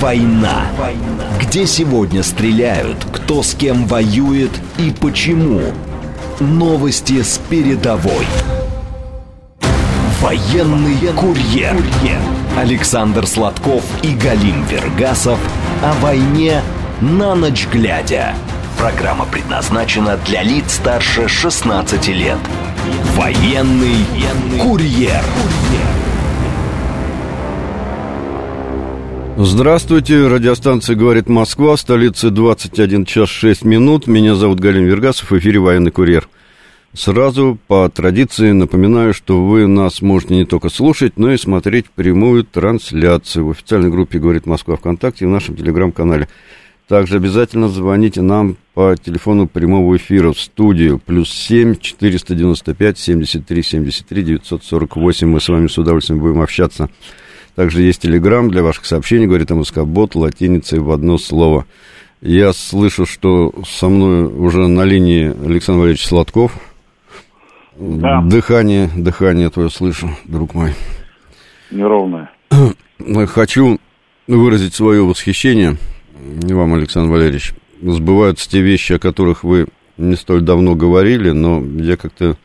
«Война». Где сегодня стреляют, кто с кем воюет и почему. Новости с передовой. Военный курьер. Александр Сладков и Галим Вергасов о войне на ночь глядя. Программа предназначена для лиц старше 16 лет. Военный курьер. Здравствуйте, радиостанция «Говорит Москва», столица 21 час 6 минут. Меня зовут Галин Вергасов, в эфире «Военный курьер». Сразу по традиции напоминаю, что вы нас можете не только слушать, но и смотреть прямую трансляцию в официальной группе «Говорит Москва» ВКонтакте и в нашем телеграм-канале. Также обязательно звоните нам по телефону прямого эфира в студию. Плюс 7 495 73 73 948. Мы с вами с удовольствием будем общаться. Также есть телеграм для ваших сообщений, говорит МСК-бот, латиницей в одно слово. Я слышу, что со мной уже на линии Александр Валерьевич Сладков. Да. Дыхание, дыхание твое слышу, друг мой. Неровное. Хочу выразить свое восхищение – вам, Александр Валерьевич, сбываются те вещи, о которых вы не столь давно говорили, но я как-то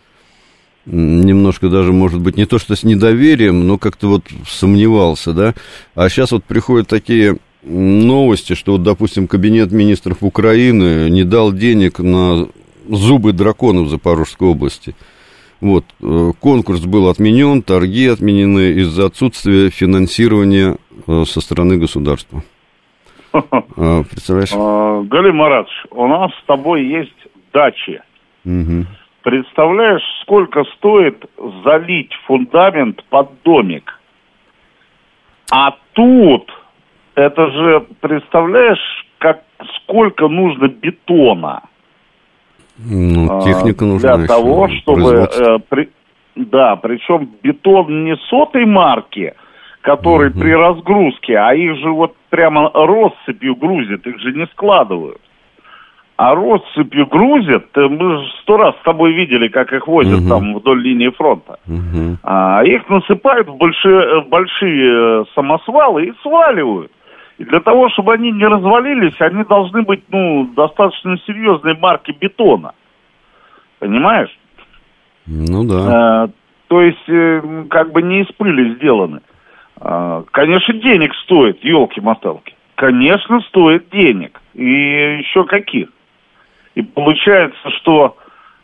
немножко даже, может быть, не то что с недоверием, но как-то вот сомневался, да. А сейчас вот приходят такие новости, что вот, допустим, кабинет министров Украины не дал денег на зубы дракона в Запорожской области. Вот, э, конкурс был отменен, торги отменены из-за отсутствия финансирования э, со стороны государства. А, представляешь? А, Галим Маратович, у нас с тобой есть дачи. Представляешь, сколько стоит залить фундамент под домик? А тут, это же, представляешь, как, сколько нужно бетона? Ну, техника нужна. Для того, чтобы... Э, при, да, причем бетон не сотой марки, который угу. при разгрузке, а их же вот прямо россыпью грузят, их же не складывают. А россыпью грузят, мы же сто раз с тобой видели, как их возят угу. там вдоль линии фронта. Угу. А их насыпают в большие, в большие э, самосвалы и сваливают. И для того, чтобы они не развалились, они должны быть, ну, достаточно серьезной марки бетона. Понимаешь? Ну да. Э, то есть, э, как бы не из пыли сделаны. А, конечно, денег стоит, елки-моталки. Конечно, стоит денег. И еще каких. И получается, что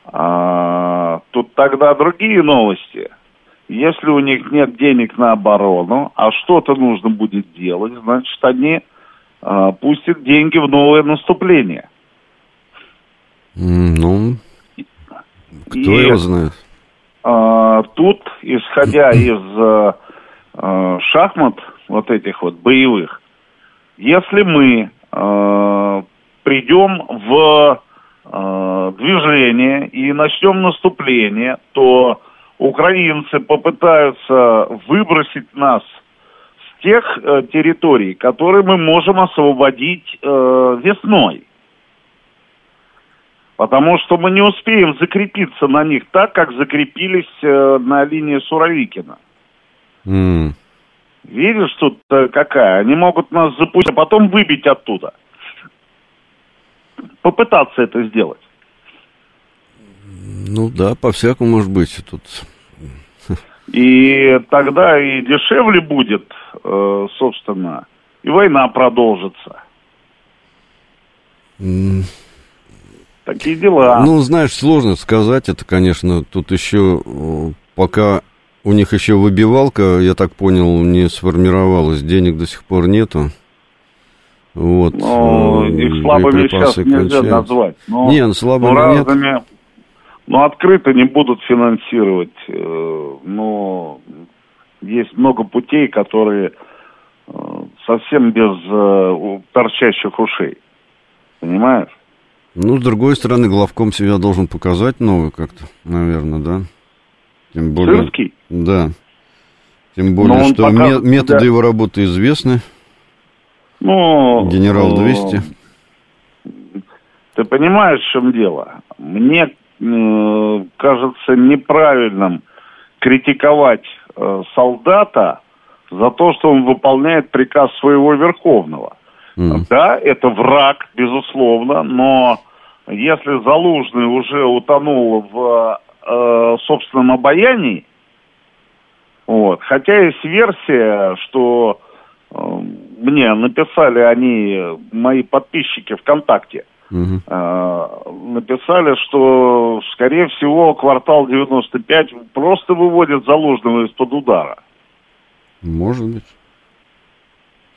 а, тут тогда другие новости. Если у них нет денег на оборону, а что-то нужно будет делать, значит, они а, пустят деньги в новое наступление. Ну, кто и, его знает? А, тут, исходя из а, э, шахмат вот этих вот боевых, если мы э, придем в движение и начнем наступление, то украинцы попытаются выбросить нас с тех э, территорий, которые мы можем освободить э, весной. Потому что мы не успеем закрепиться на них так, как закрепились э, на линии Суровикина. Mm. Видишь, тут какая? Они могут нас запустить, а потом выбить оттуда. Попытаться это сделать. Ну да, по-всякому может быть тут. И тогда и дешевле будет, э, собственно, и война продолжится. Mm. Такие дела. Ну, знаешь, сложно сказать это, конечно. Тут еще пока у них еще выбивалка, я так понял, не сформировалась, денег до сих пор нету. Вот. Ну, их слабыми сейчас нельзя назвать. Но, не, ну, слабыми но разными, нет. Ну, открыто не будут финансировать. Э, но есть много путей, которые э, совсем без э, торчащих ушей. Понимаешь? Ну, с другой стороны, главком себя должен показать новый как-то, наверное, да? Тем более, Сырский? Да. Тем более, что пока... методы да. его работы известны. Ну, Генерал 200. Ты понимаешь, в чем дело? Мне э, кажется неправильным критиковать э, солдата за то, что он выполняет приказ своего Верховного. Mm. Да, это враг, безусловно, но если Залужный уже утонул в э, собственном обаянии, вот, хотя есть версия, что э, мне написали они, мои подписчики ВКонтакте, угу. э, написали, что, скорее всего, квартал 95 просто выводит Залужного из-под удара. Может быть.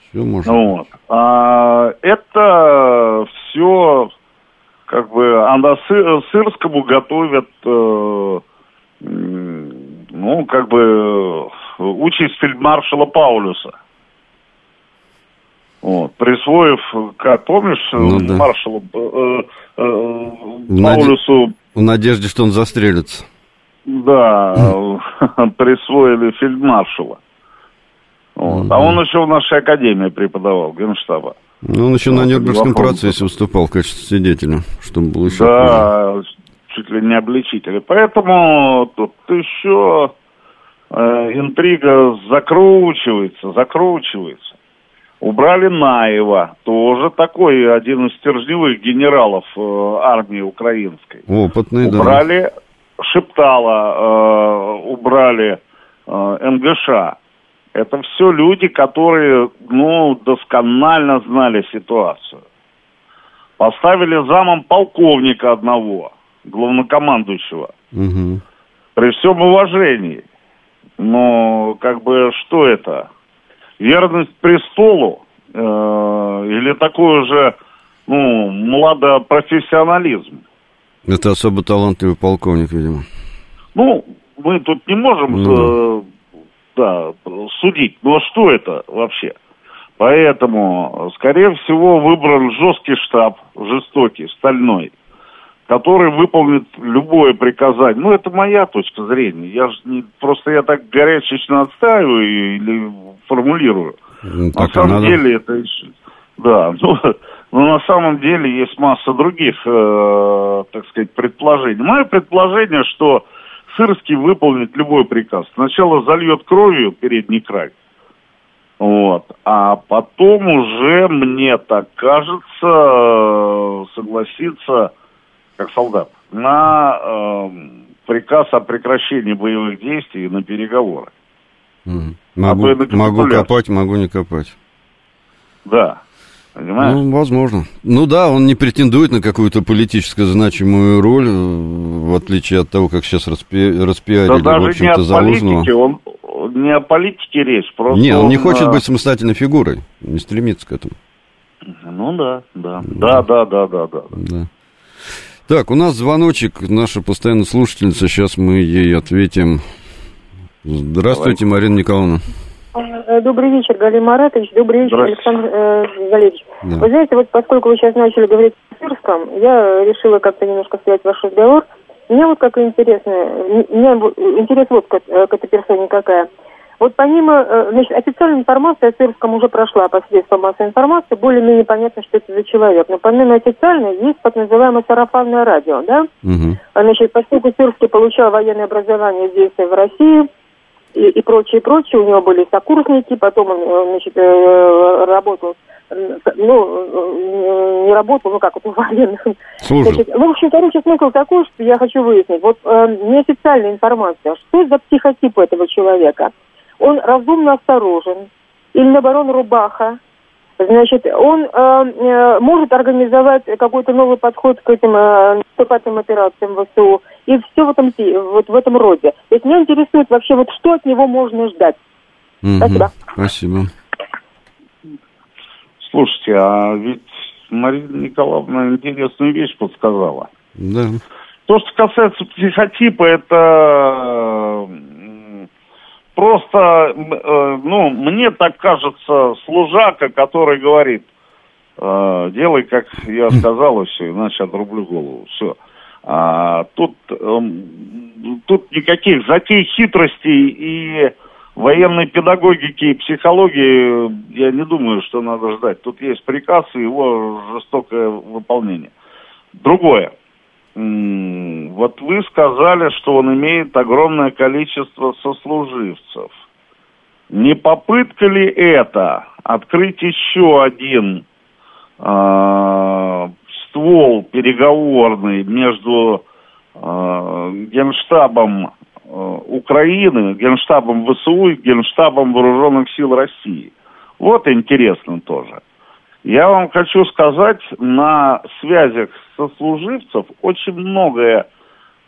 Все может вот. быть. А, это все как бы а Сырскому готовят э, ну, как бы участь фельдмаршала Паулюса. Вот, присвоив, как помнишь, ну, да. маршалу э, э, Паулюсу... В надежде, что он застрелится. Да, присвоили фельдмаршала. Вот. А он еще в нашей академии преподавал, генштаба. Ну, он еще на Нюрнбергском процессе выступал в качестве свидетеля, чтобы было еще... Да, чуть ли не обличители. Поэтому тут еще э, интрига закручивается, закручивается. Убрали Наева, тоже такой один из стержневых генералов э, армии украинской. Опытный, убрали, да. Шептала, э, убрали э, МГШ. Это все люди, которые, ну, досконально знали ситуацию. Поставили замом полковника одного, главнокомандующего. Угу. При всем уважении. Но, как бы, что это? Верность престолу? Э, или такой уже, ну, младопрофессионализм? Это особо талантливый полковник, видимо. Ну, мы тут не можем ну, э, да, судить. Ну а что это вообще? Поэтому, скорее всего, выбран жесткий штаб, жестокий, стальной, который выполнит любое приказание. Ну, это моя точка зрения. Я же не, просто я так горячечно отстаиваю или формулирую. Ну, на самом надо. деле это да, ну, но на самом деле есть масса других, э, так сказать, предположений. Мое предположение, что Сырский выполнит любой приказ. Сначала зальет кровью передний край, вот, а потом уже, мне так кажется, согласится, как солдат, на э, приказ о прекращении боевых действий на переговоры. Mm. Могу, а могу копать, могу не копать. Да. Понимаешь? Ну, возможно. Ну да, он не претендует на какую-то политически значимую роль, в отличие от того, как сейчас распи... распиарили, да в общем-то, не о политике, он не о политике речь, просто Не, он, он не хочет быть самостоятельной фигурой, не стремится к этому. Ну да, да, да, да, да, да, да. да. Так, у нас звоночек, наша постоянная слушательница, сейчас мы ей ответим. Здравствуйте, Давай. Марина Николаевна. Э, добрый вечер, Галина Маратович. Добрый вечер, Александр э, Валерьевич. Да. Вы знаете, вот поскольку вы сейчас начали говорить о Сырском, я решила как-то немножко связать ваш разговор. Мне вот как интересно, мне интерес вот к, э, к этой персоне какая. Вот помимо, э, значит, официальная информация о Сырском уже прошла по средствам массовой информации, более-менее понятно, что это за человек. Но помимо официальной есть так называемое сарафанное радио, да? Угу. Значит, поскольку Сырский получал военное образование здесь, в России, и, и прочее, прочее. У него были сокурсники, потом он, э, значит, э, работал, ну, не работал, ну как, вот в военных. Значит, ну, в общем, короче, смысл такой, что я хочу выяснить. Вот э, неофициальная информация, что за психотип этого человека? Он разумно осторожен, или наоборот рубаха, Значит, он э, э, может организовать какой-то новый подход к этим э, наступательным операциям ВСУ и все в этом, вот в этом роде. То есть меня интересует вообще, вот что от него можно ждать. Угу. Спасибо. Спасибо. Слушайте, а ведь Марина Николаевна интересную вещь подсказала. Да. То, что касается психотипа, это просто, э, ну, мне так кажется, служака, который говорит, э, делай, как я сказал, и все, иначе отрублю голову, все. А, тут, э, тут никаких затей, хитростей и военной педагогики и психологии я не думаю, что надо ждать. Тут есть приказ и его жестокое выполнение. Другое – вот вы сказали, что он имеет огромное количество сослуживцев. Не попытка ли это открыть еще один э, ствол переговорный между э, Генштабом э, Украины, Генштабом ВСУ и Генштабом Вооруженных сил России? Вот интересно тоже. Я вам хочу сказать, на связях сослуживцев очень многое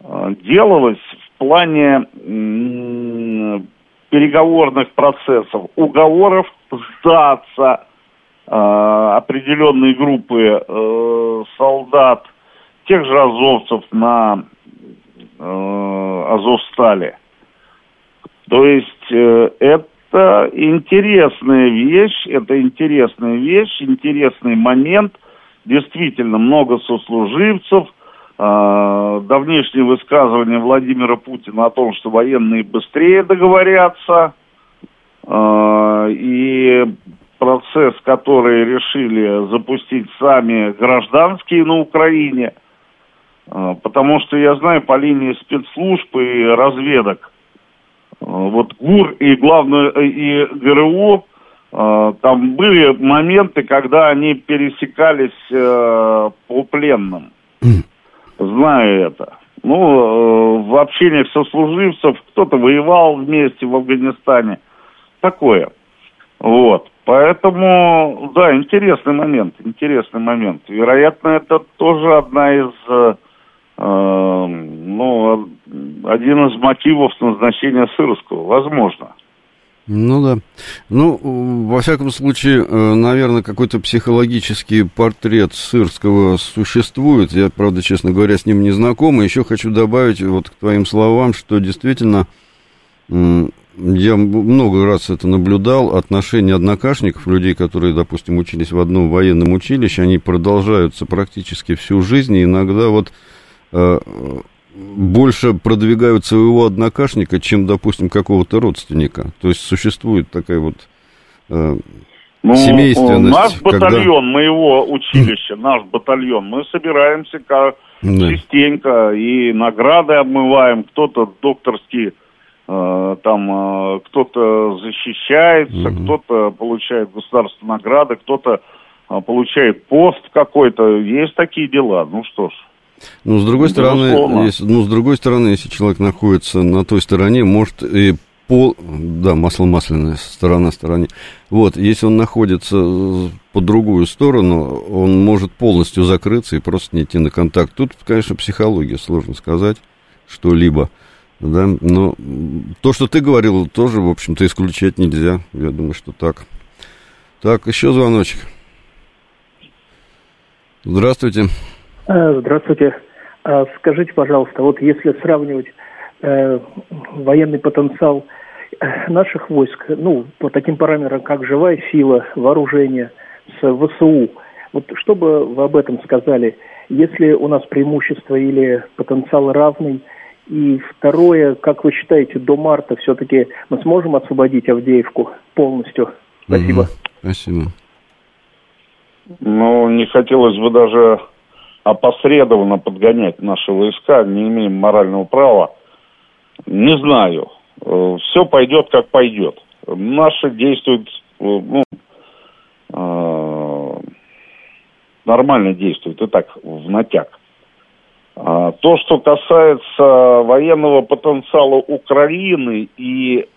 э, делалось в плане переговорных процессов, уговоров сдаться э, определенные группы э, солдат, тех же азовцев на э, Азовстале. То есть э, это это интересная вещь, это интересная вещь, интересный момент. Действительно, много сослуживцев. Э, давнешнее высказывание Владимира Путина о том, что военные быстрее договорятся. Э, и процесс, который решили запустить сами гражданские на Украине. Э, потому что я знаю по линии спецслужб и разведок – вот ГУР и главное и ГРУ, э, там были моменты, когда они пересекались э, по пленным. Знаю это. Ну, э, в общениях сослуживцев кто-то воевал вместе в Афганистане. Такое. Вот. Поэтому, да, интересный момент, интересный момент. Вероятно, это тоже одна из Э, ну, один из мотивов назначения Сырского, возможно. Ну да. Ну, во всяком случае, э, наверное, какой-то психологический портрет Сырского существует. Я, правда, честно говоря, с ним не знаком. И еще хочу добавить вот к твоим словам, что действительно я много раз это наблюдал, отношения однокашников, людей, которые, допустим, учились в одном военном училище, они продолжаются практически всю жизнь, и иногда вот больше продвигают своего однокашника, чем, допустим, какого-то родственника. То есть существует такая вот э, ну, семейственность. Наш батальон когда... моего училища, наш батальон, мы собираемся как да. частенько и награды обмываем, кто-то докторский э, там э, кто-то защищается, угу. кто-то получает государственные награды, кто-то э, получает пост какой-то. Есть такие дела. Ну что ж. Ну, с другой стороны, если, ну, с другой стороны, если человек находится на той стороне, может и по, да, масло масляное, сторона стороне. Вот, если он находится по другую сторону, он может полностью закрыться и просто не идти на контакт. Тут, конечно, психология, сложно сказать что-либо, да, но то, что ты говорил, тоже, в общем-то, исключать нельзя. Я думаю, что так. Так, еще звоночек. Здравствуйте. Э, здравствуйте. А скажите, пожалуйста, вот если сравнивать э, военный потенциал э, наших войск, ну, по таким параметрам, как живая сила, вооружение, с ВСУ, вот что бы вы об этом сказали? Если у нас преимущество или потенциал равный? И второе, как вы считаете, до марта все-таки мы сможем освободить Авдеевку полностью? Спасибо. Угу. Спасибо. Ну, не хотелось бы даже опосредованно подгонять наши войска, не имеем морального права. Не знаю. Э, Все пойдет, как пойдет. Наши действуют, э, ну, э, нормально действуют, и так, в натяг. А то, что касается военного потенциала Украины и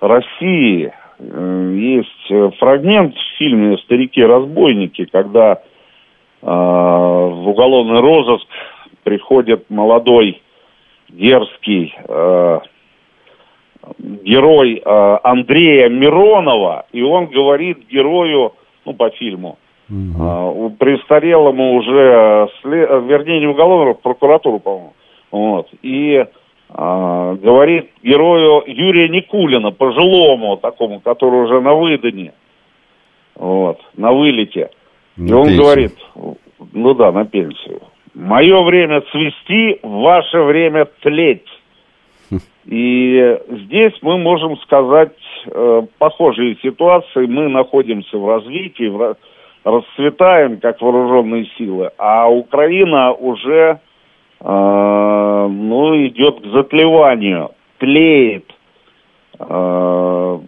России, есть фрагмент в фильме «Старики-разбойники», когда в уголовный розыск приходит молодой, дерзкий э, герой э, Андрея Миронова, и он говорит герою, ну, по фильму, угу. э, престарелому уже, вернее, не уголовному, прокуратуру, по-моему, вот, и э, говорит герою Юрия Никулина, пожилому такому, который уже на выдане, вот, на вылете, и он пенсию. говорит, ну да, на пенсию. Мое время цвести, ваше время тлеть. И здесь мы можем сказать э, похожие ситуации. Мы находимся в развитии, в, расцветаем как вооруженные силы, а Украина уже э, ну, идет к затлеванию, тлеет. Э,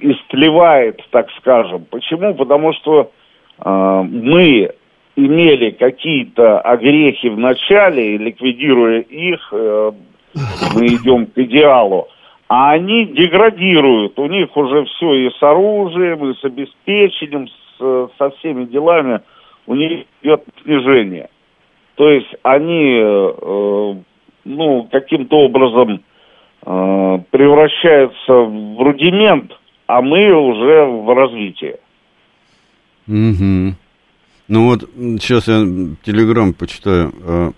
истлевает, так скажем. Почему? Потому что э, мы имели какие-то огрехи в начале, и ликвидируя их, э, мы идем к идеалу. А они деградируют, у них уже все и с оружием, и с обеспечением, с, со всеми делами, у них идет снижение. То есть они, э, ну, каким-то образом э, превращаются в рудимент, а мы уже в развитии. Угу. Ну вот, сейчас я телеграм почитаю. А,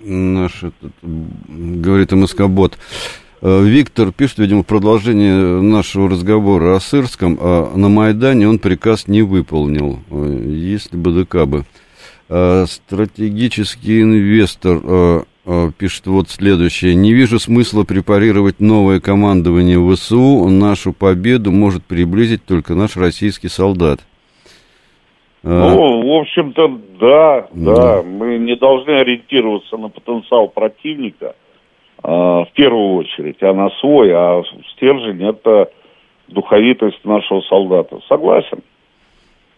наш этот, говорит МСК-бот. А, Виктор пишет, видимо, в продолжение нашего разговора о Сырском. А на Майдане он приказ не выполнил, если бы ДК бы. Стратегический инвестор пишет вот следующее. Не вижу смысла препарировать новое командование ВСУ. Нашу победу может приблизить только наш российский солдат. А. Ну, в общем-то, да, да, мы не должны ориентироваться на потенциал противника э, в первую очередь, а на свой, а стержень это духовитость нашего солдата. Согласен.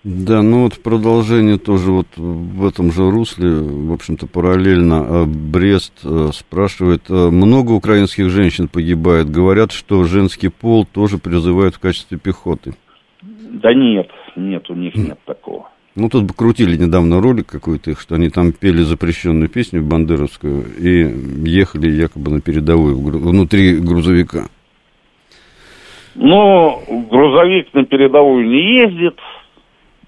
Да, ну вот продолжение тоже вот в этом же русле, в общем-то, параллельно. А, Брест э, спрашивает, э, много украинских женщин погибает, говорят, что женский пол тоже призывают в качестве пехоты. Да нет, нет, у них нет такого. Ну, тут бы крутили недавно ролик какой-то, что они там пели запрещенную песню бандеровскую и ехали якобы на передовую внутри грузовика. Ну, грузовик на передовую не ездит.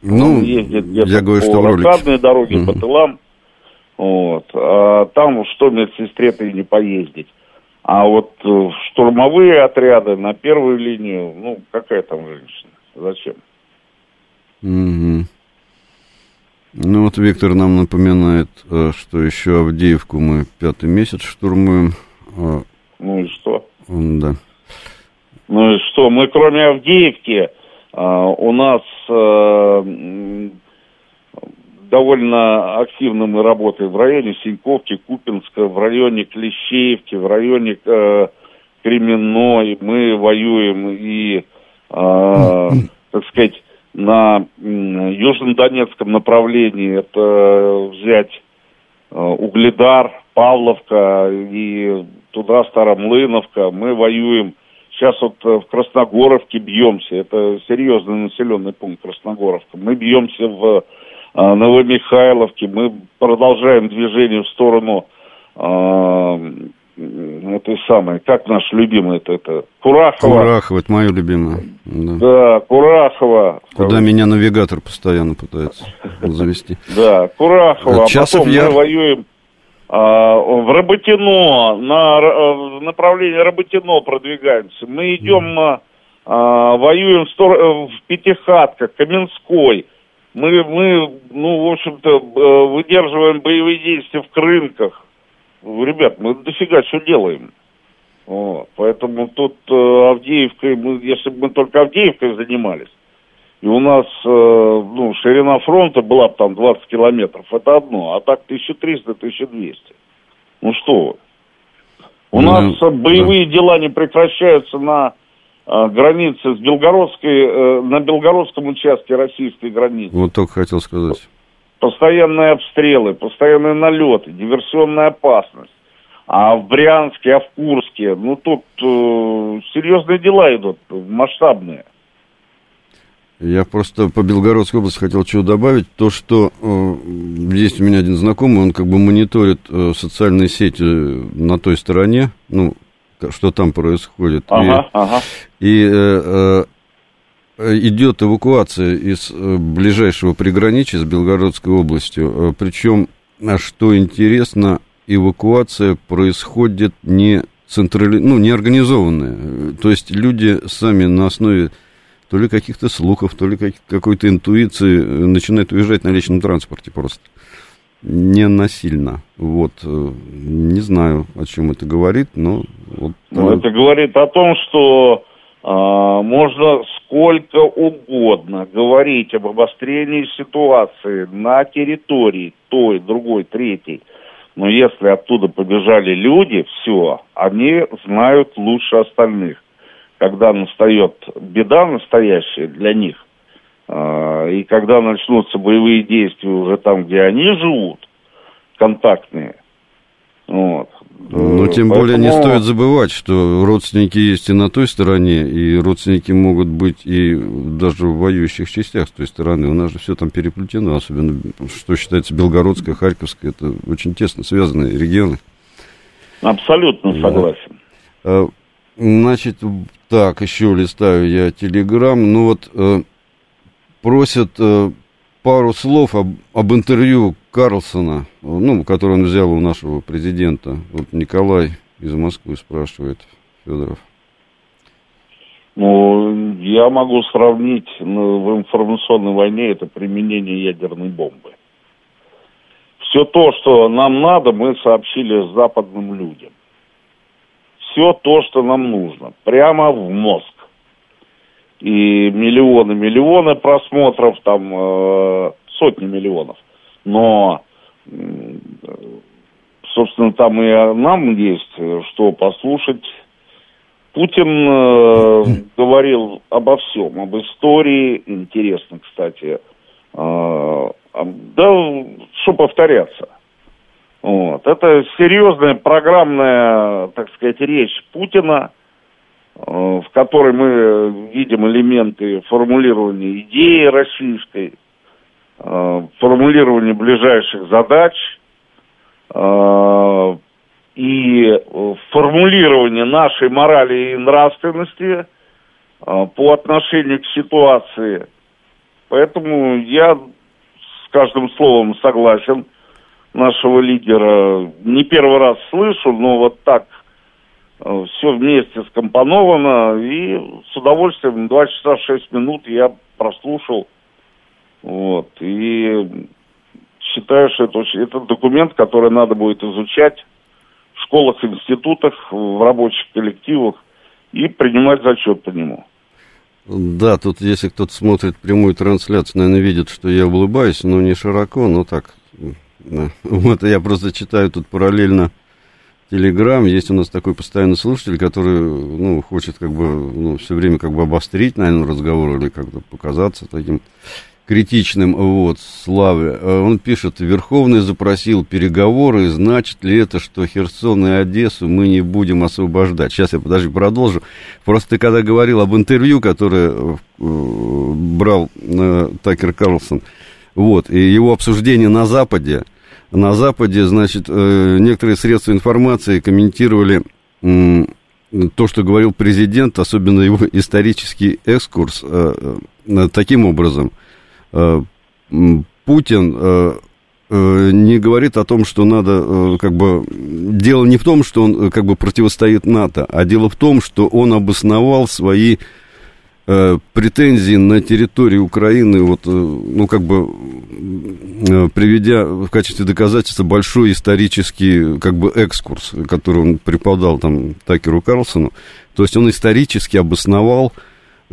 Ну, Он ездит где-то я говорю, по что рассадной дороге, угу. по тылам. Вот. А там что медсестре-то и не поездить. А вот э, штурмовые отряды на первую линию, ну, какая там женщина? Зачем? Угу. Ну вот Виктор нам напоминает, э, что еще Авдеевку мы пятый месяц штурмуем. А ну и что? Да. Ну и что? Мы кроме Авдеевки, у нас э, довольно активно мы работаем в районе Синьковки, Купинска, в районе Клещеевки, в районе э, Кременной. Мы воюем и, так сказать, на Южном Донецком направлении это взять э, Угледар, Павловка и туда Старомлыновка. Мы воюем. Сейчас вот э, в Красногоровке бьемся. Это серьезный населенный пункт Красногоровка. Мы бьемся в э, Новомихайловке. Мы продолжаем движение в сторону этой самой, как наш любимый это, это Курахова. Курахова, это мое любимое. Да, да Курахова. Куда меня навигатор постоянно пытается завести. Да, Курахова. А потом мы воюем в Работино, на в направлении Работино продвигаемся. Мы идем, а, а, воюем в, в Пятихатках, Каменской. Мы, мы, ну, в общем-то, э, выдерживаем боевые действия в Крынках ребят, мы дофига что делаем. Вот. Поэтому тут э, Авдеевкой, мы, если бы мы только Авдеевкой занимались, и у нас э, ну, ширина фронта была бы там 20 километров, это одно, а так 1300-1200. Ну что вы. У ну, нас э, боевые да. дела не прекращаются на э, границе с Белгородской, э, на Белгородском участке российской границы. Вот только хотел сказать постоянные обстрелы, постоянные налеты, диверсионная опасность. А в Брянске, а в Курске, ну тут э, серьезные дела идут, масштабные. Я просто по Белгородской области хотел чего добавить. То, что э, есть у меня один знакомый, он как бы мониторит э, социальные сети на той стороне, ну, что там происходит. Ага, и ага. и э, э Э, идет эвакуация из э, ближайшего приграничия с Белгородской областью. Э, Причем, а что интересно, эвакуация происходит не централи... ну, не организованная. То есть люди сами на основе то ли каких-то слухов, то ли какой-то интуиции начинают уезжать на личном транспорте просто. Не насильно. Вот. Не знаю, о чем это говорит, но... Вот, ну, это говорит о том, что а, можно сколько угодно говорить об обострении ситуации на территории той, другой, третьей. Но если оттуда побежали люди, все, они знают лучше остальных, когда настает беда настоящая для них, э, и когда начнутся боевые действия уже там, где они живут, контактные, вот. Но тем Поэтому... более не стоит забывать, что родственники есть и на той стороне, и родственники могут быть и даже в воюющих частях с той стороны. У нас же все там переплетено, особенно что считается Белгородская, Харьковская, это очень тесно связанные регионы. Абсолютно согласен. А, значит, так, еще листаю я телеграм. Ну вот э, просят э, пару слов об, об интервью Карлсона, ну, который он взял у нашего президента. Вот Николай из Москвы спрашивает, Федоров. Ну, я могу сравнить ну, в информационной войне это применение ядерной бомбы. Все то, что нам надо, мы сообщили западным людям. Все то, что нам нужно, прямо в мозг и миллионы, миллионы просмотров, там э, сотни миллионов. Но, собственно, там и нам есть что послушать. Путин э, говорил обо всем, об истории, интересно, кстати. Э, да, что повторяться. Вот. Это серьезная программная, так сказать, речь Путина – Э, в которой мы видим элементы формулирования идеи российской, э, формулирования ближайших задач э, и формулирование нашей морали и нравственности по отношению к ситуации. Поэтому я с каждым словом согласен нашего лидера. Не первый раз слышу, но вот так – Э, все вместе скомпоновано, и с удовольствием 2 часа 6 минут я прослушал. Вот, и считаю, что это, это документ, который надо будет изучать в школах, институтах, в рабочих коллективах и принимать зачет по нему. Да, тут если кто-то смотрит прямую трансляцию, наверное, видит, что я улыбаюсь, но не широко, но так. Вот я просто читаю тут параллельно Телеграм. Есть у нас такой постоянный слушатель, который, ну, хочет как бы, ну, все время как бы обострить, наверное, разговор или как-то показаться таким критичным, вот, Славе. Э, он пишет, Верховный запросил переговоры, значит ли это, что Херсон и Одессу мы не будем освобождать? Сейчас я, подожди, продолжу. Просто ты когда говорил об интервью, которое э, брал э, Такер Карлсон, вот, и его обсуждение на Западе, на Западе, значит, э, некоторые средства информации комментировали то, что говорил президент, особенно его исторический экскурс, э, э, таким образом. Путин не говорит о том, что надо, как бы, дело не в том, что он, как бы, противостоит НАТО, а дело в том, что он обосновал свои Э, претензии на территории Украины, вот, э, ну, как бы, э, приведя в качестве доказательства большой исторический, как бы, экскурс, который он преподал там Такеру Карлсону, то есть он исторически обосновал,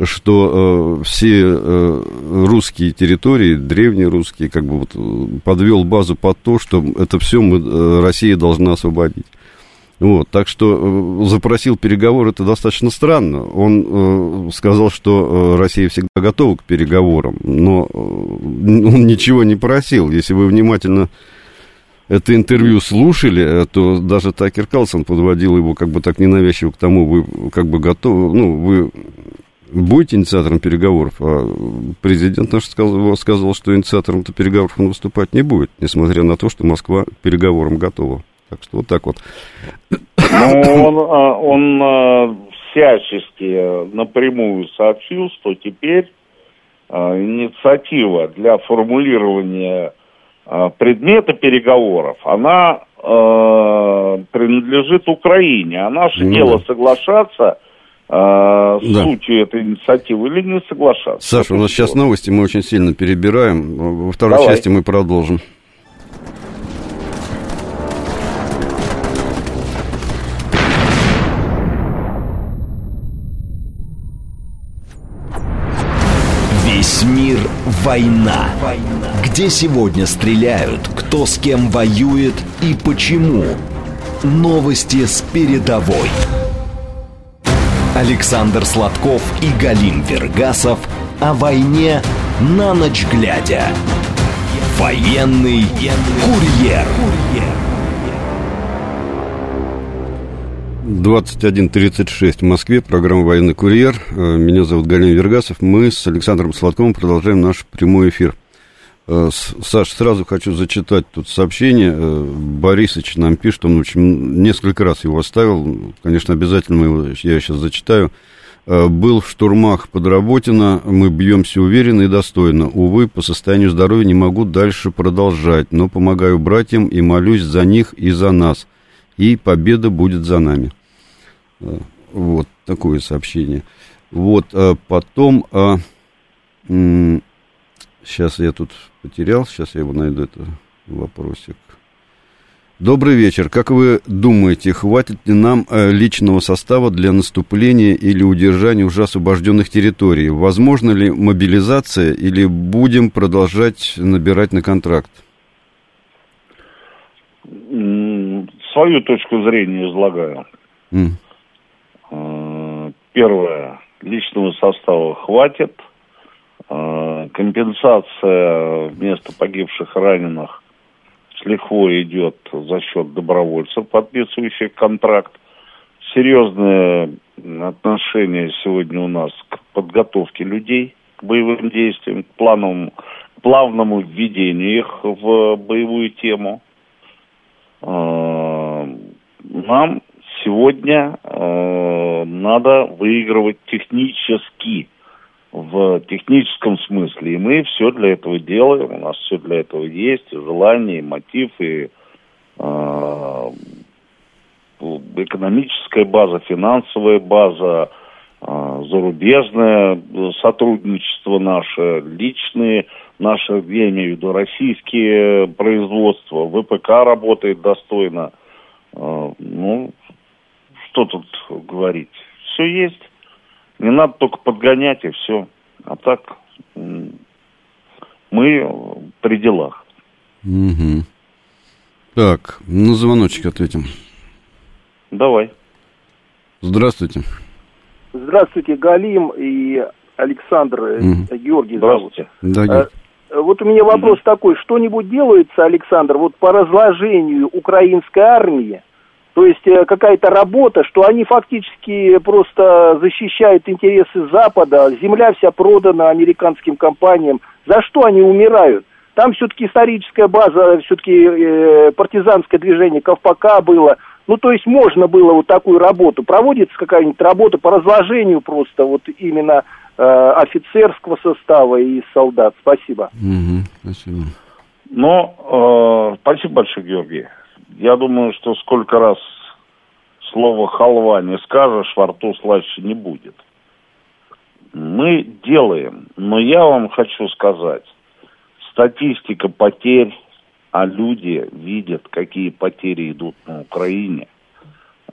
что э, все э, русские территории, древние русские, как бы вот подвел базу под то, что это все мы, э, Россия должна освободить. Вот, так что э, запросил переговоры, это достаточно странно. Он э, сказал, что э, Россия всегда готова к переговорам, но э, он ничего не просил. Если вы внимательно это интервью слушали, то даже Такер Калсон подводил его как бы так ненавязчиво к тому, вы как бы готовы, ну, вы будете инициатором переговоров, а президент наш сказал, сказал что инициатором-то переговоров он выступать не будет, несмотря на то, что Москва к переговорам готова. Так что вот так вот. Ну, он, а, он а, всячески напрямую сообщил, что теперь а, инициатива для формулирования предмета переговоров, она принадлежит Украине. А наше ну, дело соглашаться с да. сутью этой инициативы или не соглашаться. Саша, у нас сейчас новости, мы очень сильно перебираем. Во второй Давай. части мы продолжим. Война. Где сегодня стреляют, кто с кем воюет и почему. Новости с передовой. Александр Сладков и Галим Вергасов о войне на ночь глядя. Военный курьер. 21.36 в Москве, программа «Военный курьер». Э, меня зовут Галин Вергасов. Мы с Александром Сладковым продолжаем наш прямой эфир. Э, Саш, сразу хочу зачитать тут сообщение. Э, Борисович нам пишет, он очень несколько раз его оставил. Конечно, обязательно его, я сейчас зачитаю. Был в штурмах под Работино, мы бьемся уверенно и достойно. Увы, по состоянию здоровья не могу дальше продолжать, но помогаю братьям и молюсь за них и за нас. И победа будет за нами. Вот такое сообщение. Вот, потом... Сейчас я тут потерял, сейчас я его найду, это вопросик. Добрый вечер. Как вы думаете, хватит ли нам э, личного состава для наступления или удержания уже освобожденных территорий? Возможно ли мобилизация или будем продолжать набирать на контракт? Свою точку зрения излагаю. Mm. Первое. Личного состава хватит – Э, компенсация вместо погибших раненых с лихвой идет за счет добровольцев, подписывающих контракт. Серьезное отношение сегодня у нас к подготовке людей к боевым действиям, к плановому, плавному введению их в боевую тему. Э, нам сегодня э, надо выигрывать технически в техническом смысле. И мы все для этого делаем, у нас все для этого есть, и желание, и мотив, и э, экономическая база, финансовая база, э, зарубежное сотрудничество наше, личные наши, я имею в виду, российские производства, ВПК работает достойно. Э, ну, что тут говорить? Все есть. Не надо только подгонять и все. А так мы при делах. Угу. Так, на звоночек ответим. Давай. Здравствуйте. Здравствуйте, Галим и Александр угу. Георгий Здравствуйте. зовут. Да, э, вот у меня вопрос такой, что-нибудь делается, Александр, вот по разложению украинской армии то есть э, какая-то работа, что они фактически просто защищают интересы Запада, земля вся продана американским компаниям. За что они умирают? Там все-таки историческая база, все-таки э, партизанское движение Ковпака было. Ну, то есть можно было вот такую работу. Проводится какая-нибудь работа по разложению просто вот именно э, офицерского состава и солдат. Спасибо. Угу, спасибо. Ну, э, спасибо большое, Георгий. Я думаю, что сколько раз слово халва не скажешь, во рту слаще не будет. Мы делаем, но я вам хочу сказать, статистика потерь, а люди видят, какие потери идут на Украине.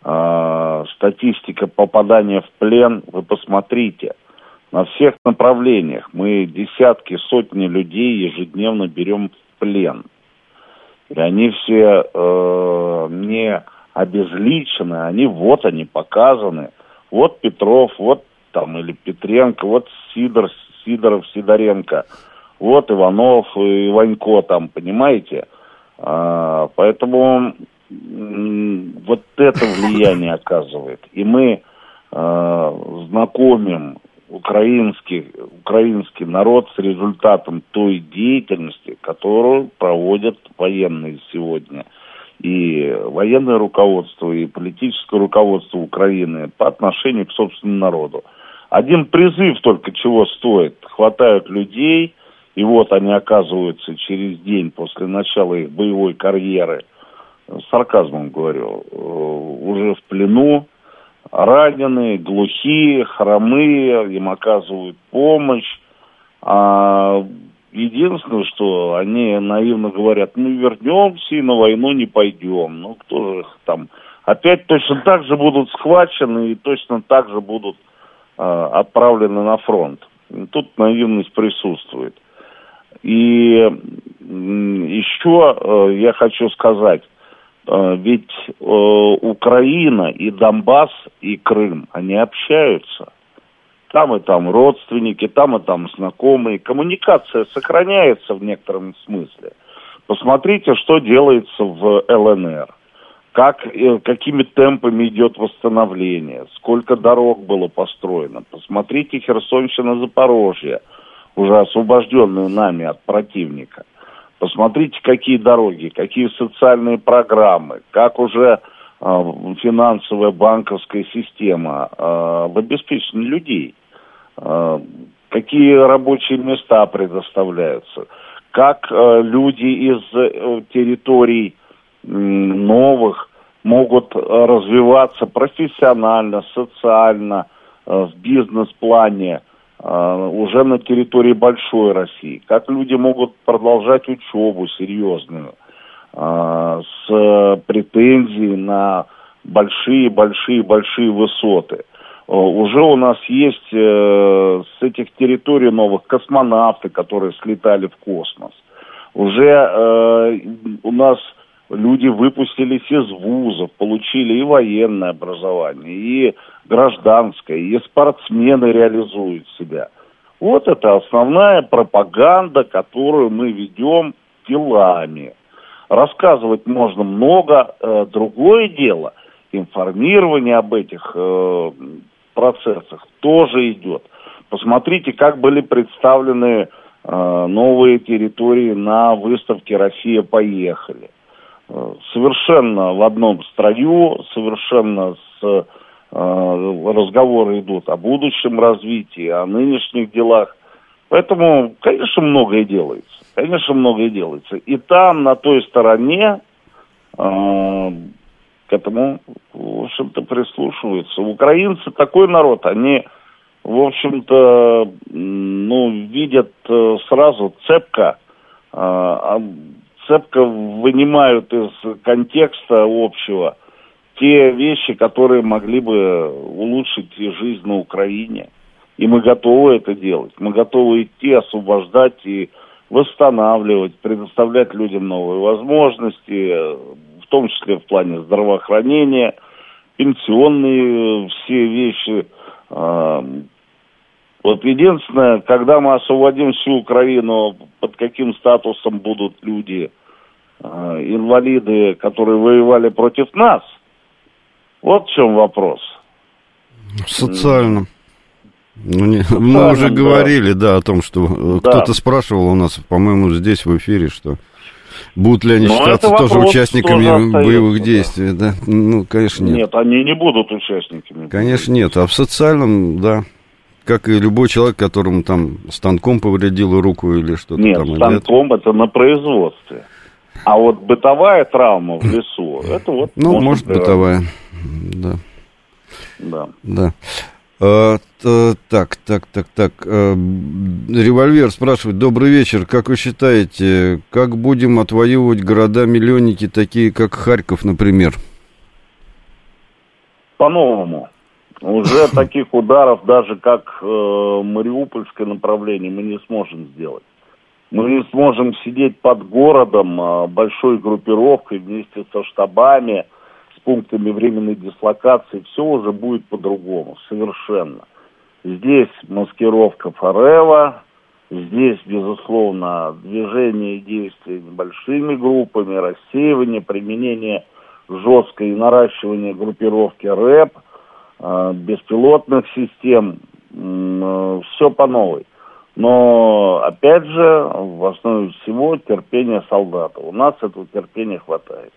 А, статистика попадания в плен, вы посмотрите, на всех направлениях мы десятки, сотни людей ежедневно берем в плен – и они все э, не обезличены, они вот они показаны. Вот Петров, вот там или Петренко, вот Сидор, Сидоров, Сидоренко, вот Иванов, Иванько там, понимаете? А, поэтому вот это влияние оказывает. И мы э, знакомим украинский, украинский народ с результатом той деятельности, которую проводят военные сегодня. И военное руководство, и политическое руководство Украины по отношению к собственному народу. Один призыв только чего стоит. Хватают людей, и вот они оказываются через день после начала их боевой карьеры, с сарказмом говорю, э, уже в плену, раненые, глухие, хромые, им оказывают помощь. А единственное, что они наивно говорят, ну вернемся и на войну не пойдем. Ну кто же их там... Опять точно так же будут схвачены и точно так же будут э, отправлены на фронт. Тут наивность присутствует. И еще э, я хочу сказать, ведь э, Украина и Донбасс и Крым, они общаются. Там и там родственники, там и там знакомые. Коммуникация сохраняется в некотором смысле. Посмотрите, что делается в ЛНР. Как, э, какими темпами идет восстановление, сколько дорог было построено. Посмотрите Херсонщина, Запорожье, уже освобожденную нами от противника – Посмотрите, какие дороги, какие социальные программы, как уже э, финансовая банковская система э, в обеспечении людей, э, какие рабочие места предоставляются, как люди из территорий новых могут развиваться профессионально, социально, в бизнес-плане – уже на территории большой России, как люди могут продолжать учебу серьезную а, с претензией на большие-большие-большие высоты. А, уже у нас есть э, с этих территорий новых космонавты, которые слетали в космос. Уже э, у нас люди выпустились из вузов, получили и военное образование, и гражданское, и спортсмены реализуют себя. Вот это основная пропаганда, которую мы ведем делами. Рассказывать можно много. Э, другое дело, информирование об этих э, процессах тоже идет. Посмотрите, как были представлены э, новые территории на выставке «Россия, поехали» совершенно в одном строю, совершенно с э, разговоры идут о будущем развитии, о нынешних делах. Поэтому, конечно, многое делается. Конечно, многое делается. И там, на той стороне, э, к этому, в общем-то, прислушиваются. Украинцы такой народ, они, в общем-то, ну, видят э, сразу цепко, э, цепко вынимают из контекста общего те вещи, которые могли бы улучшить жизнь на Украине. И мы готовы это делать. Мы готовы идти, освобождать и восстанавливать, предоставлять людям новые возможности, в том числе в плане здравоохранения, пенсионные все вещи. Вот единственное, когда мы освободим всю Украину, под каким статусом будут люди инвалиды, которые воевали против нас. Вот в чем вопрос. Социально. Ну, не, мы уже да. говорили, да, о том, что э, да. кто-то спрашивал у нас, по-моему, здесь в эфире, что будут ли они Но считаться тоже участниками тоже боевых действий, да. да? Ну, конечно, нет. Нет, они не будут участниками. Конечно, нет. А в социальном, да, как и любой человек, которому там станком повредил руку или что-то нет, там. Нет, станком это на производстве. А вот бытовая травма в лесу, это вот... Ну, может, может бытовая, да. Да. Да. А, так, так, так, так. А, револьвер спрашивает. Добрый вечер. Как вы считаете, как будем отвоевывать города-миллионники, такие как Харьков, например? По-новому. Уже таких ударов, даже как э, Мариупольское направление, мы не сможем сделать мы не сможем сидеть под городом а, большой группировкой вместе со штабами, с пунктами временной дислокации. Все уже будет по-другому, совершенно. Здесь маскировка Форева, здесь, безусловно, движение и действие небольшими группами, рассеивание, применение жесткое и наращивание группировки РЭП, а, беспилотных систем, а, все по новой. Но, опять же, в основе всего терпение солдата. У нас этого терпения хватает.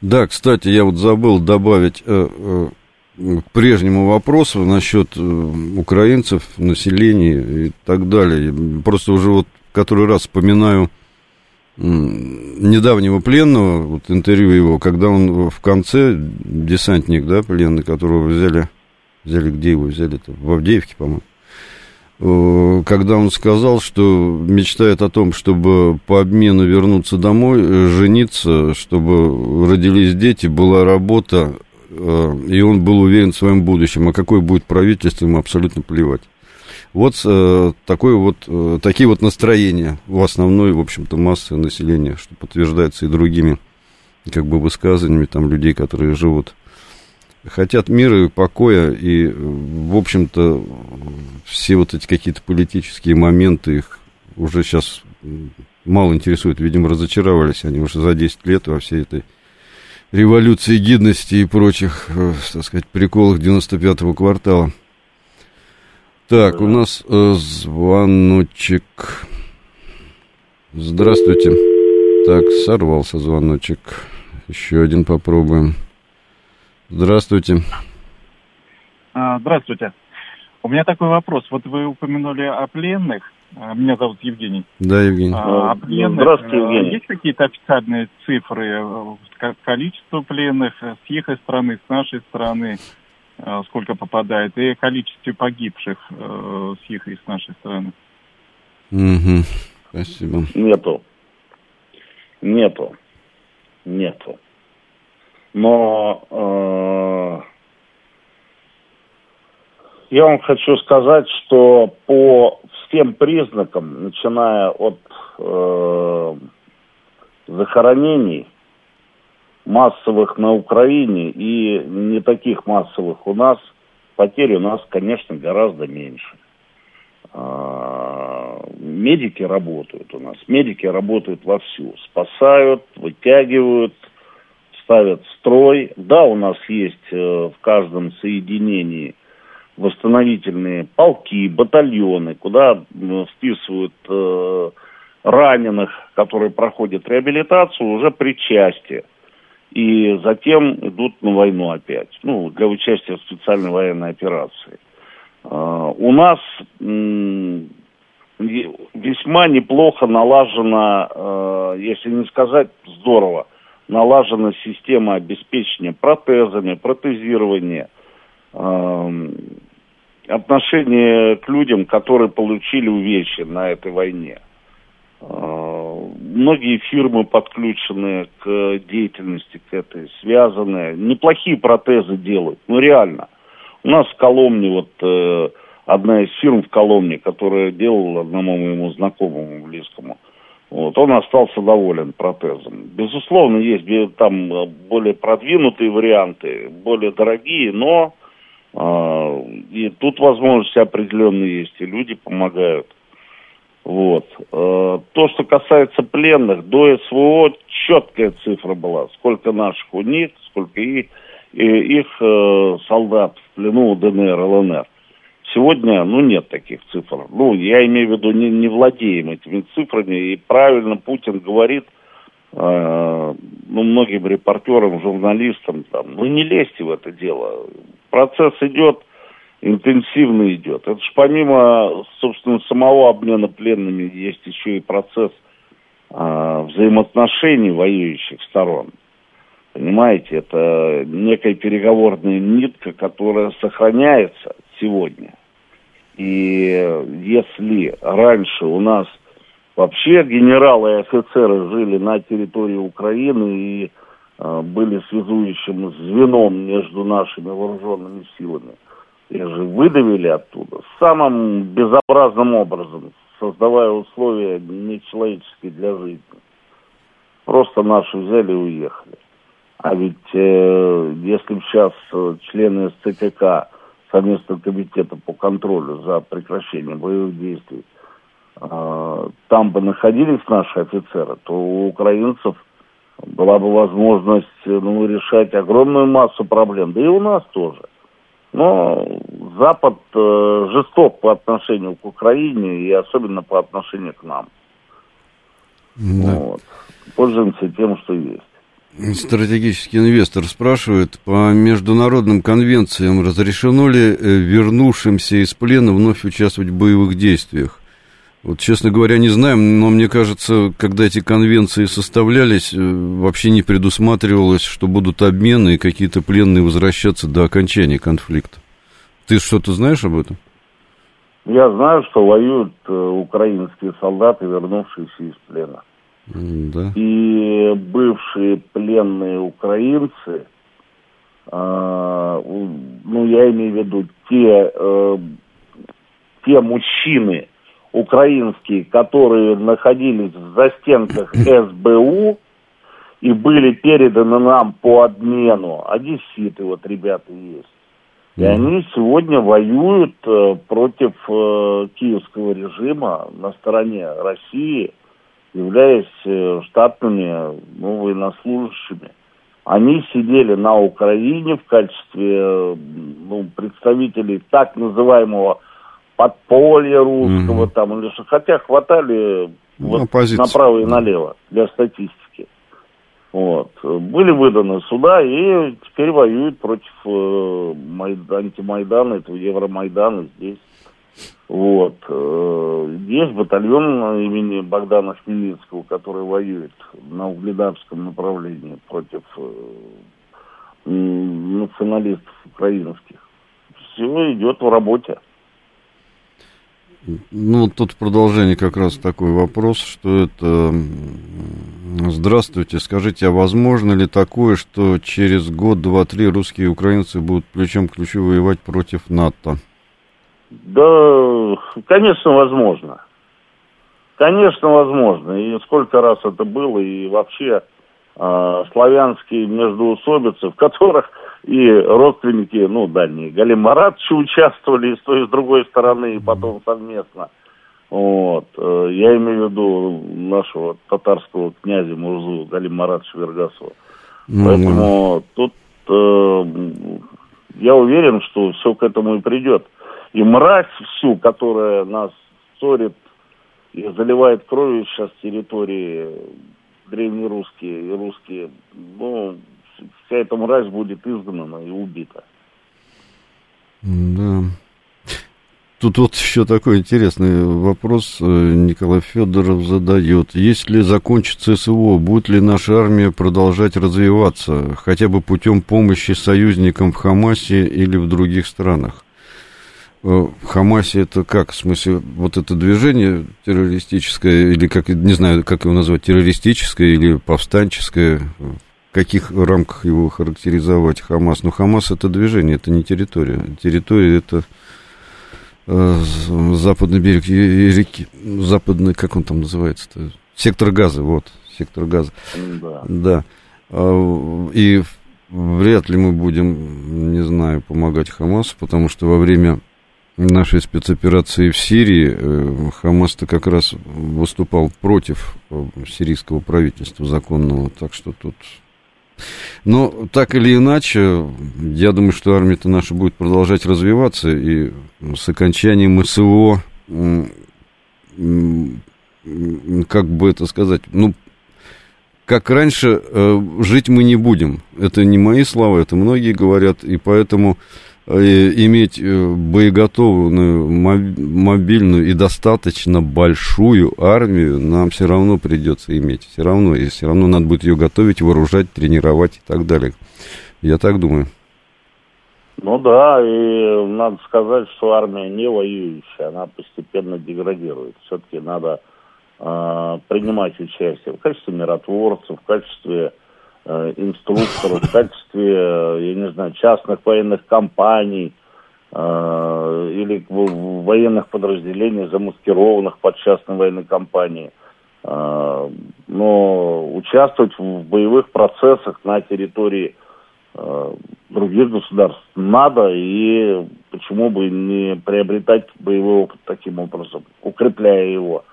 Да, кстати, я вот забыл добавить э, э, к прежнему вопросу насчет э, украинцев, населения и так далее. Просто уже вот который раз вспоминаю недавнего пленного, вот интервью его, когда он в конце, десантник, да, пленный, которого взяли, взяли где его взяли-то? В Авдеевке, по-моему когда он сказал, что мечтает о том, чтобы по обмену вернуться домой, э, жениться, чтобы родились дети, была работа, э, и он был уверен в своем будущем. А какое будет правительство, ему абсолютно плевать. Вот такое вот, такие вот настроения у основной, в общем-то, массы населения, что подтверждается и другими как бы высказываниями там людей, которые живут, хотят мира и покоя, и, в общем-то, все вот эти какие-то политические моменты их уже сейчас мало интересуют. Видимо, разочаровались они уже за 10 лет во всей этой революции гидности и прочих, э, так сказать, приколах 95-го квартала. Так, у нас э, звоночек. Здравствуйте. Так, сорвался звоночек. Еще один попробуем. Здравствуйте. А, здравствуйте. У меня такой вопрос. Вот вы упомянули о пленных. А, меня зовут Евгений. Да, Евгений. А, о пленных. Здравствуйте, Евгений. Есть какие-то официальные цифры? Э, количество пленных с их страны, с нашей страны? Сколько попадает? И количество погибших э, с их и с нашей страны? Угу. Спасибо. Нету. Нету. Нету. Но э, я вам хочу сказать, что по всем признакам, начиная от э, захоронений массовых на Украине и не таких массовых у нас, потери у нас, конечно, гораздо меньше. Э, медики работают у нас, медики работают вовсю, спасают, вытягивают, ставят строй. Да, у нас есть э, в каждом соединении восстановительные полки, батальоны, куда вписывают э, раненых, которые проходят реабилитацию уже при части. И затем идут на войну опять, ну, для участия в специальной военной операции. Э, у нас весьма неплохо налажена, э, если не сказать здорово, налажена система обеспечения протезами, протезирования, э, отношение к людям, которые получили увечья на этой войне. Э, многие фирмы подключены к деятельности к этой, связанные. Неплохие протезы делают, ну реально. У нас в Коломне вот э, одна из фирм в Коломне, которая делала одному моему знакомому близкому, вот, он остался доволен протезом. Безусловно, есть там э, более продвинутые варианты, более дорогие, но и тут возможности определенные есть, и люди помогают. Вот. Э, то, что касается пленных, до СВО четкая цифра была, сколько наших у них, сколько их, их э, солдат в плену у ДНР, ЛНР. Сегодня, ну, нет таких цифр. Ну, я имею в виду, не, не владеем этими цифрами. И правильно Путин говорит, э, ну, многим репортерам, журналистам, там, ну, не лезьте в это дело. Процесс идет, интенсивно идет. Это же помимо, собственно, самого обмена пленными, есть еще и процесс э, взаимоотношений воюющих сторон. Понимаете, это некая переговорная нитка, которая сохраняется сегодня – и если раньше у нас вообще генералы и офицеры жили на территории Украины и были связующим звеном между нашими вооруженными силами, их же выдавили оттуда самым безобразным образом, создавая условия нечеловеческие для жизни. Просто наши взяли и уехали. А ведь э, если бы сейчас э, члены СЦКК совместного комитета по контролю за прекращением боевых действий, а, там бы находились наши офицеры, то у украинцев была бы возможность ну, решать огромную массу проблем, да и у нас тоже. Но Запад э, жесток по отношению к Украине и особенно по отношению к нам. Да. Вот. Пользуемся тем, что есть. Стратегический инвестор спрашивает, по международным конвенциям разрешено ли э, вернувшимся из плена вновь участвовать в боевых действиях? Вот, честно говоря, не знаем, но мне кажется, когда эти конвенции составлялись, э, вообще не предусматривалось, что будут обмены и какие-то пленные возвращаться до окончания конфликта. Ты что-то знаешь об этом? Я знаю, что воюют э, украинские солдаты, вернувшиеся из плена. Да. И бывшие пленные украинцы, э, ну, я имею в виду те, э, те мужчины украинские, которые находились в застенках СБУ и были переданы нам по обмену. Одесситы вот ребята есть. И они сегодня воюют э, против э, киевского режима на стороне России, являясь э, штатными ну, военнослужащими. Они сидели на Украине в качестве э, ну, представителей так называемого подполья русского mm-hmm. там или хотя хватали ну, вот, направо и налево для статистики. Вот. Были выданы суда и теперь воюют против э, антимайдана, этого Евромайдана здесь. Вот. Э, есть батальон имени Богдана Хмельницкого, который воюет на Угледарском направлении против э, националистов украинских. Все идет в работе. Ну, тут продолжение как раз такой вопрос, что это... Здравствуйте, скажите, а возможно ли такое, что через год, два, три русские и украинцы будут плечом к плечу воевать против НАТО? Да, конечно, возможно. Конечно, возможно. И сколько раз это было, и вообще э, славянские междоусобицы, в которых и родственники, ну, дальние, Галим Маратовичи участвовали и с той, и с другой стороны, и потом совместно. Вот. Э, я имею в виду нашего татарского князя Мурзу Галим Маратовича Вергасова. Mm-hmm. Поэтому тут э, я уверен, что все к этому и придет. И мразь всю, которая нас ссорит и заливает кровью сейчас территории древнерусские и русские, ну, вся эта мразь будет изгнана и убита. Да. Тут вот еще такой интересный вопрос э, Николай Федоров задает. Если закончится СВО, будет ли наша армия продолжать развиваться, хотя бы путем помощи союзникам в Хамасе или в других странах? Э, в Хамасе это как? В смысле, вот это движение террористическое, или как, не знаю, как его назвать, террористическое или повстанческое, каких рамках его характеризовать Хамас. Но Хамас это движение, это не территория. Территория это э, западный берег реки, западный, как он там называется-то? Сектор газа, вот, сектор газа. Да. да. А, и вряд ли мы будем, не знаю, помогать Хамасу, потому что во время нашей спецоперации в Сирии э, Хамас-то как раз выступал против э, сирийского правительства законного, так что тут но так или иначе, я думаю, что армия-то наша будет продолжать развиваться, и с окончанием СВО, как бы это сказать, ну, как раньше, э, жить мы не будем. Это не мои слова, это многие говорят, и поэтому иметь э, боеготовную, мобильную и достаточно большую армию нам все равно придется иметь. Все равно, и все равно надо будет ее готовить, вооружать, тренировать и так далее. Я так думаю. Ну да, и надо сказать, что армия не воюющая, она постепенно деградирует. Все-таки надо э, принимать участие в качестве миротворцев, в качестве Э, инструкторов в качестве, э, я не знаю, частных военных компаний э, или военных подразделений, замаскированных под частные военные компании. Но участвовать в боевых процессах на территории других государств надо, и почему бы не приобретать боевой опыт таким образом, укрепляя его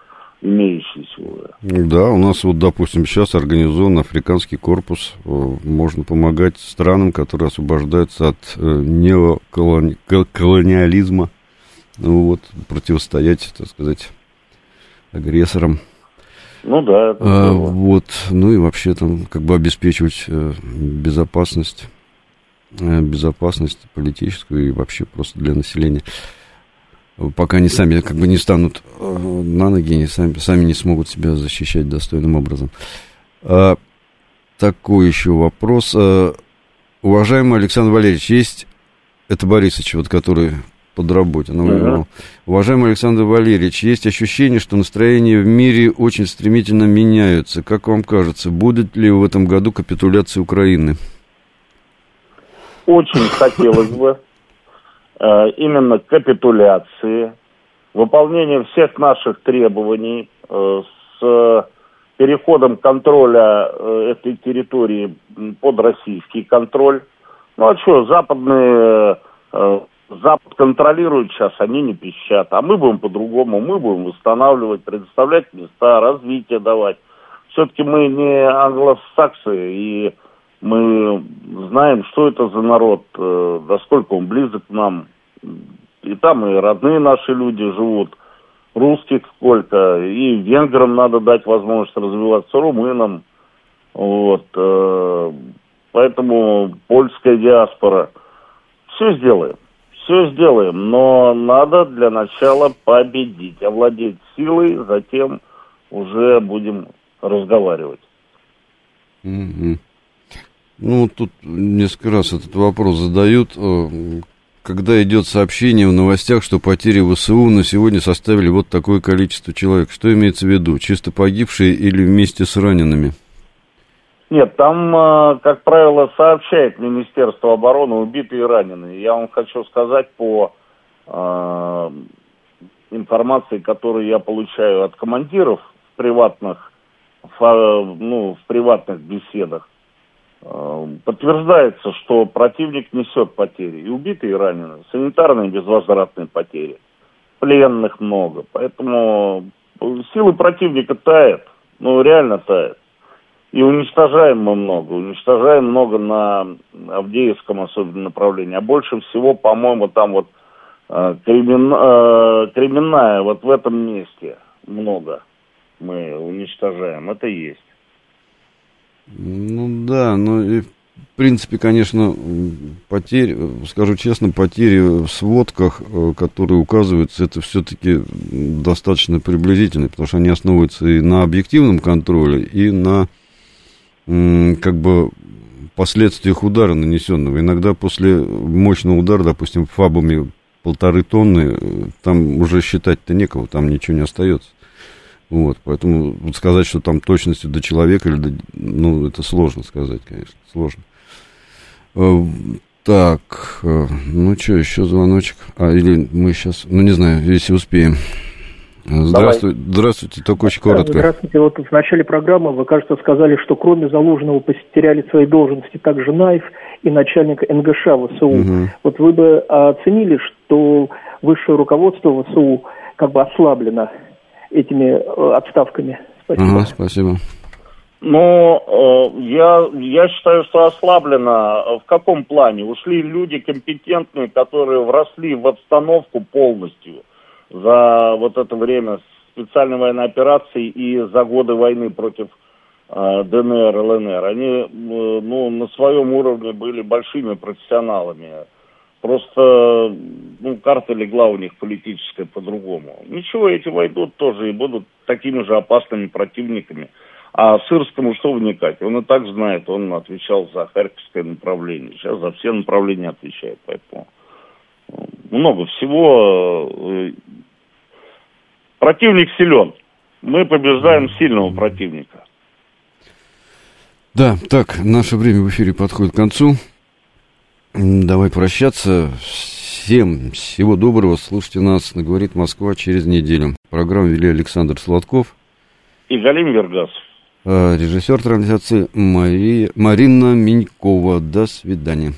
имеющиеся. Да, у нас вот, допустим, сейчас организован африканский корпус. Можно помогать странам, которые освобождаются от э, неоколониализма. Ну вот, противостоять, так сказать, агрессорам. Ну да. А, вот, ну и вообще там как бы обеспечивать э, безопасность, э, безопасность политическую и вообще просто для населения пока они сами как бы не станут э, на ноги, они сами, сами не смогут себя защищать достойным образом. А, такой еще вопрос. А, уважаемый Александр Валерьевич, есть... Это Борисович, вот который под работе. Ну, uh-huh. Уважаемый Александр Валерьевич, есть ощущение, что настроения в мире очень стремительно меняются. Как вам кажется, будет ли в этом году капитуляция Украины? Очень хотелось бы. Э, именно капитуляции, выполнение всех наших требований э, с переходом контроля э, этой территории под российский контроль. Ну а что, западные, Запад контролирует сейчас, они не пищат. А мы будем по-другому, мы будем восстанавливать, предоставлять места, развитие давать. Все-таки мы не англосаксы, и мы знаем, что это за народ, э, насколько он близок к нам. И там и родные наши люди живут русских сколько, и венграм надо дать возможность развиваться, румынам, вот, э, поэтому польская диаспора. Все сделаем, все сделаем, но надо для начала победить, овладеть силой, затем уже будем разговаривать. Mm-hmm. Ну, тут несколько раз этот вопрос задают. Э, когда идет сообщение в новостях, что потери ВСУ на сегодня составили вот такое количество человек. Что имеется в виду? Чисто погибшие или вместе с ранеными? Нет, там, а, как правило, сообщает Министерство обороны убитые и раненые. Я вам хочу сказать по э, информации, которую я получаю от командиров в приватных, ну, в приватных беседах. Э, подтверждается, что противник несет потери. И убитые, и раненые. Санитарные безвозвратные потери. Пленных много. Поэтому силы противника тают. Ну, реально тают. И уничтожаем мы много. Уничтожаем много на Авдеевском особенно направлении. А больше всего, по-моему, там вот э, кримин, э, вот в этом месте много мы уничтожаем. Это есть. Ну да, ну и в принципе, конечно, потери, скажу честно, потери в сводках, э, которые указываются, это все-таки достаточно приблизительные, потому что они основываются и на объективном контроле, и на как бы последствиях удара нанесенного. Иногда после мощного удара, допустим, фабами полторы тонны, э, там уже считать-то некого, там ничего не остается. Вот, поэтому вот сказать, что там точностью до человека, или до, ну, это сложно сказать, конечно, сложно. Э, так, э, ну что, еще звоночек? А, или мы сейчас, ну не знаю, если успеем. Здравствуйте, Давай. здравствуйте, только очень коротко. Здравствуйте, вот в начале программы вы, кажется, сказали, что кроме Залужного потеряли свои должности также Наев и начальник НГШ ВСУ. Угу. Вот вы бы оценили, что высшее руководство ВСУ как бы ослаблено этими э, отставками. Спасибо. Ага, спасибо. Ну, э, я, я считаю, что ослаблено. В каком плане? Ушли люди компетентные, которые вросли в обстановку полностью за вот это время специальной военной операции и за годы войны против э, ДНР, ЛНР. Они ну, на своем уровне были большими профессионалами. Просто ну, карта легла у них политическая по-другому. Ничего, эти войдут тоже и будут такими же опасными противниками. А Сырскому что вникать? Он и так знает, он отвечал за Харьковское направление. Сейчас за все направления отвечает, поэтому много всего. Э, противник силен. Мы побеждаем сильного противника. Да, так, наше время в эфире подходит к концу. Давай прощаться. Всем всего доброго. Слушайте нас на «Говорит Москва» через неделю. Программу вели Александр Сладков. И Галим Вергасов. А, режиссер трансляции Мария, Марина Минькова. До свидания.